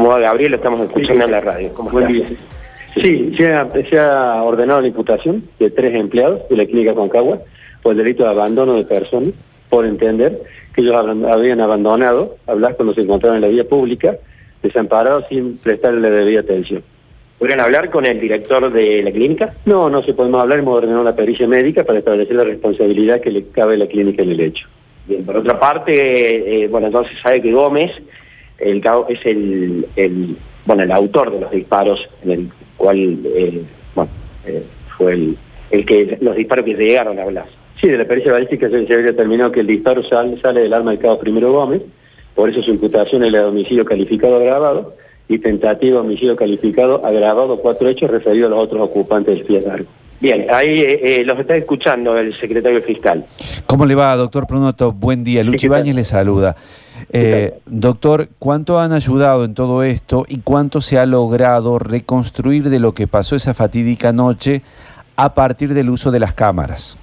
¿Cómo va Gabriel? Lo estamos escuchando en la radio. ¿Cómo Buen día. Sí, se ha, se ha ordenado la imputación de tres empleados de la clínica Concagua por el delito de abandono de personas, por entender que ellos habían abandonado a Blas cuando se encontraban en la vía pública, desamparados sin prestarle la debida atención. ¿Podrían hablar con el director de la clínica? No, no se podemos hablar, hemos ordenado la pericia médica para establecer la responsabilidad que le cabe a la clínica en el hecho. Bien, por otra parte, eh, bueno, entonces sabe que Gómez el, cabo- es el, el, bueno, el autor de los disparos, en el cual, eh, bueno, eh, fue el, el que, los disparos que llegaron a Blas. Sí, de la pericia balística se, se había determinado que el disparo sal- sale del arma del cabo primero Gómez, por eso su imputación es la de homicidio calificado agravado y tentativa de homicidio calificado agravado, cuatro hechos referidos a los otros ocupantes del pie largo. Bien, ahí eh, eh, los está escuchando el secretario fiscal. ¿Cómo le va, doctor Pronoto? Buen día. Luchi. Ibáñez le saluda. Eh, doctor, ¿cuánto han ayudado en todo esto y cuánto se ha logrado reconstruir de lo que pasó esa fatídica noche a partir del uso de las cámaras?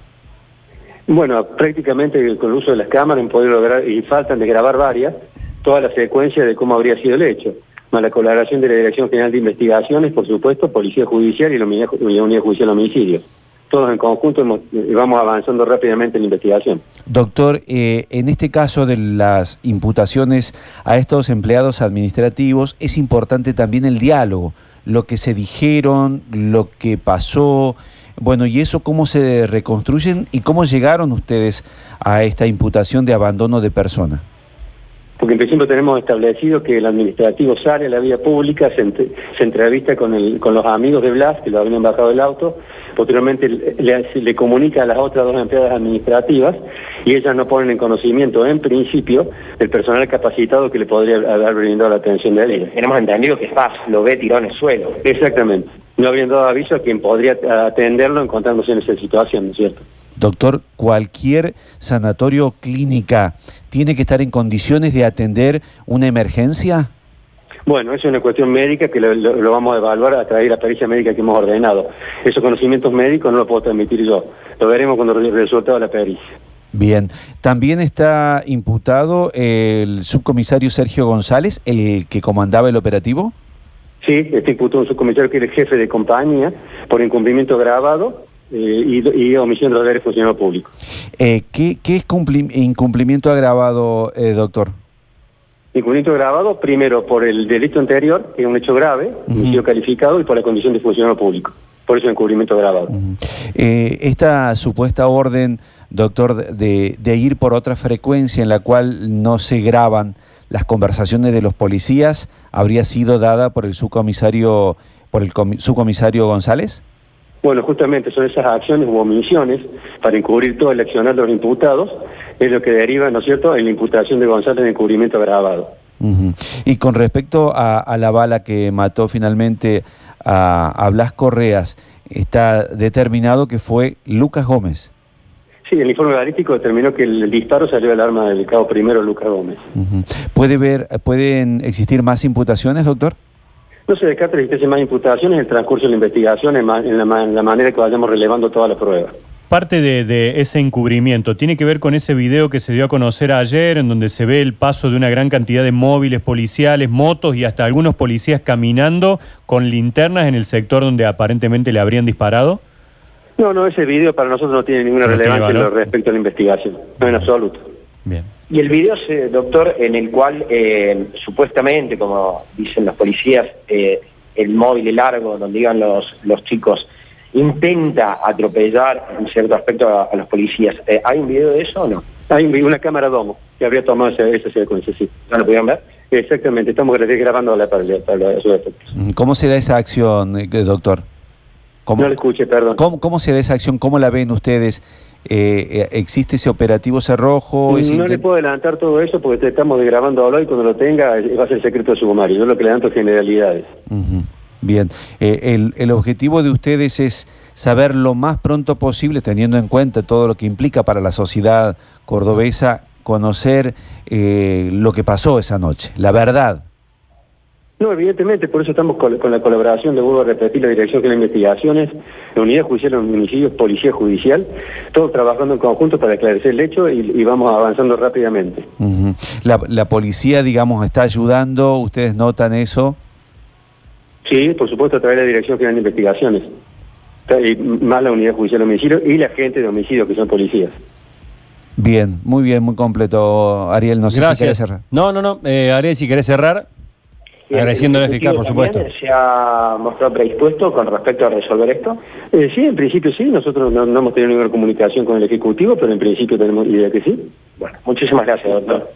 Bueno, prácticamente con el uso de las cámaras han podido lograr, y faltan de grabar varias, toda la secuencia de cómo habría sido el hecho. Más la colaboración de la Dirección General de Investigaciones, por supuesto, Policía Judicial y la Unidad, Judicial de Homicidios. Todos en conjunto hemos- eh, vamos avanzando rápidamente en la investigación. Doctor, eh, en este caso de las imputaciones a estos empleados administrativos, es importante también el diálogo, lo que se dijeron, lo que pasó, bueno, y eso cómo se reconstruyen y cómo llegaron ustedes a esta imputación de abandono de persona. Porque en principio tenemos establecido que el administrativo sale a la vía pública, se, entre- se entrevista con, el- con los amigos de Blas, que lo habían bajado del auto, posteriormente le, le comunica a las otras dos empleadas administrativas y ellas no ponen en conocimiento, en principio, el personal capacitado que le podría haber brindado la atención de él. Tenemos entendido que Paz lo ve tirado en el suelo. Exactamente. No habían dado aviso a quien podría atenderlo encontrándose en esa situación, ¿no es cierto? Doctor, cualquier sanatorio o clínica tiene que estar en condiciones de atender una emergencia. Bueno, eso es una cuestión médica que lo, lo- lo vamos a evaluar a través de la pericia médica que hemos ordenado. Esos conocimientos médicos no los puedo transmitir yo. Lo veremos cuando de la pericia. Bien, también está imputado el subcomisario Sergio González, el que comandaba el operativo. Sí, está imputado un subcomisario que era el jefe de compañía por incumplimiento grabado eh, y, y omisión de los deberes de funcionario público. Eh, ¿qué, qué es cumpli- incumplimiento agravado, eh, doctor? Incumplimiento grabado, primero por el delito anterior, que es un hecho grave, homicidio calificado, y por la condición de funcionario público. Por eso encubrimiento grabado. Ujú. Eh, esta supuesta orden, doctor, de, de ir por otra frecuencia en la cual no se graban las conversaciones de los policías, habría sido dada por el subcomisario, por el comi- subcomisario González. Bueno, justamente son esas acciones u omisiones para encubrir todo el accionar de los imputados, es lo que deriva, ¿no es cierto?, en la imputación de González de encubrimiento agravado. Y con respecto a, a la bala que mató finalmente a, a Blas Correas, está determinado que fue Lucas Gómez. Sí, el informe balístico determinó que el disparo salió del arma del cabo primero Lucas Gómez. ¿Puede ver, ¿Pueden existir más imputaciones, doctor? No se descarta que existiesen más imputaciones en el transcurso de la investigación, en, ma- en la, ma- en la manera que vayamos relevando todas las pruebas. Parte de, de ese encubrimiento tiene que ver con ese video que se dio a conocer ayer, en donde se ve el paso de una gran cantidad de móviles policiales, motos y hasta algunos policías caminando con linternas en el sector donde aparentemente le habrían disparado. No, no, ese video para nosotros no tiene ninguna No tiene relevancia en lo respecto a la investigación, no en absoluto. Bien. Y el video, se- doctor, en el cual eh, supuestamente, como dicen los policías, eh, el móvil largo, donde iban los, los chicos, intenta atropellar en cierto aspecto a, a los policías. Eh, ¿Hay un video de eso o no? Hay un- una cámara domo que habría tomado esa, esa secuencia, sí. ¿No lo pudieron ver? Exactamente, estamos gra- grabando la para, para, para. Ujú. ¿Cómo se da esa acción, eh, doctor? ¿Cómo, No le escuché, perdón. cómo- cómo se da esa acción? ¿Cómo la ven ustedes? Eh, eh, ¿Existe ese operativo cerrojo? ¿Es No le puedo adelantar todo eso porque te estamos grabando ahora y cuando lo tenga eh, va a ser secreto sumario. Yo lo que le adelanto es generalidades. Bien, Eh, el, el objetivo de ustedes es saber lo más pronto posible, teniendo en cuenta todo lo que implica para la sociedad cordobesa, conocer eh, lo que pasó esa noche, la verdad. No, evidentemente, por eso estamos con, la colaboración, de vuelvo a repetir, la Dirección de Investigaciones, la Unidad Judicial de los Municipios, Policía Judicial, todos trabajando en conjunto para esclarecer el hecho y, vamos avanzando rápidamente. la, la policía, digamos, está ayudando, ¿ustedes notan eso? Sí, por supuesto, a través de la Dirección General de Investigaciones, y más la Unidad Judicial de Homicidio y la gente de homicidio, que son policías. Bien, muy bien, muy completo, Ariel. No sé si querés cerrar. No, no, no. Eh, Ariel, si querés cerrar. Agradeciendo al fiscal, por supuesto. ¿Se ha mostrado predispuesto con respecto a resolver esto? Eh, sí, en principio sí. Nosotros no, no hemos tenido ninguna comunicación con el Ejecutivo, pero en principio tenemos idea que sí. Bueno, muchísimas gracias, doctor.